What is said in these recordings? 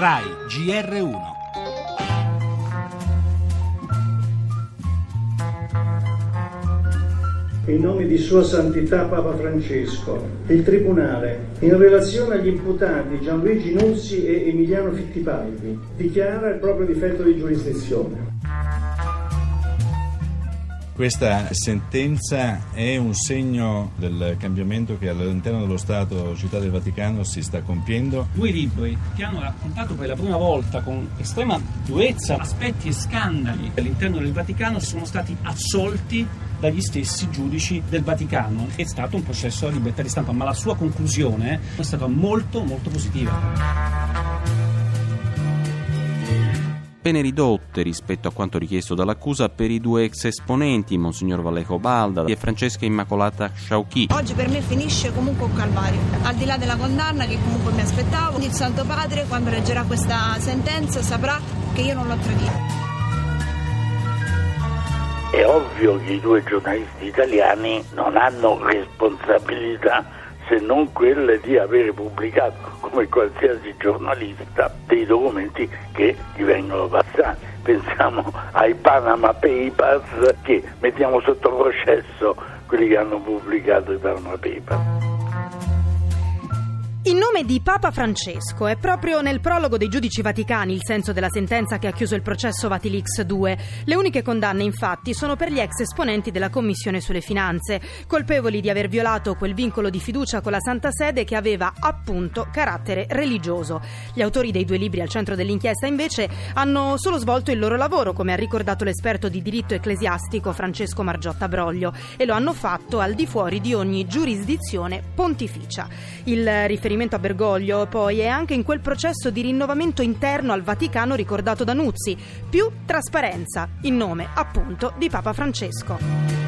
RAI GR1. In nome di Sua Santità Papa Francesco, il Tribunale, in relazione agli imputati Gianluigi Nuzzi e Emiliano Fittipaldi, dichiara il proprio difetto di giurisdizione. Questa sentenza è un segno del cambiamento che all'interno dello Stato Città del Vaticano si sta compiendo. Due libri che hanno raccontato per la prima volta con estrema durezza aspetti e scandali all'interno del Vaticano sono stati assolti dagli stessi giudici del Vaticano. È stato un processo a libertà di stampa, ma la sua conclusione è stata molto molto positiva pene ridotte rispetto a quanto richiesto dall'accusa per i due ex esponenti, Monsignor Vallejo Balda e Francesca Immacolata Sciauchi. Oggi per me finisce comunque un calvario, al di là della condanna che comunque mi aspettavo, il Santo Padre quando leggerà questa sentenza saprà che io non l'ho tradito. È ovvio che i due giornalisti italiani non hanno responsabilità se non quelle di avere pubblicato come qualsiasi giornalista dei documenti che gli vengono passati. Pensiamo ai Panama Papers che mettiamo sotto processo quelli che hanno pubblicato i Panama Papers. In nome di Papa Francesco è proprio nel prologo dei giudici vaticani il senso della sentenza che ha chiuso il processo Vatilix 2. Le uniche condanne, infatti, sono per gli ex esponenti della Commissione sulle finanze, colpevoli di aver violato quel vincolo di fiducia con la Santa Sede che aveva appunto carattere religioso. Gli autori dei due libri al centro dell'inchiesta, invece, hanno solo svolto il loro lavoro, come ha ricordato l'esperto di diritto ecclesiastico Francesco Margiotta Broglio, e lo hanno fatto al di fuori di ogni giurisdizione pontificia. Il riferimento riferimento a Bergoglio poi è anche in quel processo di rinnovamento interno al Vaticano ricordato da Nuzzi, più trasparenza, in nome appunto di Papa Francesco.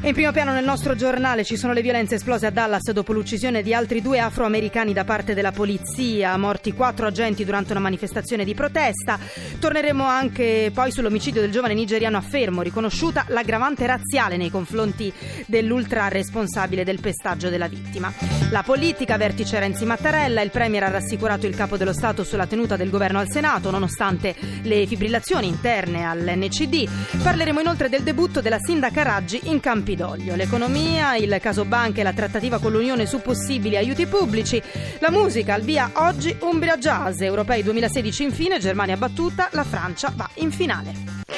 In primo piano nel nostro giornale ci sono le violenze esplose a Dallas dopo l'uccisione di altri due afroamericani da parte della polizia, morti quattro agenti durante una manifestazione di protesta. Torneremo anche poi sull'omicidio del giovane nigeriano a Fermo, riconosciuta l'aggravante razziale nei confronti dell'ultra responsabile del pestaggio della vittima. La politica, vertice Renzi Mattarella, il Premier ha rassicurato il capo dello Stato sulla tenuta del governo al Senato, nonostante le fibrillazioni interne all'NCD. Parleremo inoltre del debutto della sindaca Raggi in Campidoglio. Campidoglio. L'economia, il caso banche, la trattativa con l'Unione su possibili aiuti pubblici, la musica, al via oggi Umbria Jazz, Europei 2016 infine, Germania battuta, la Francia va in finale.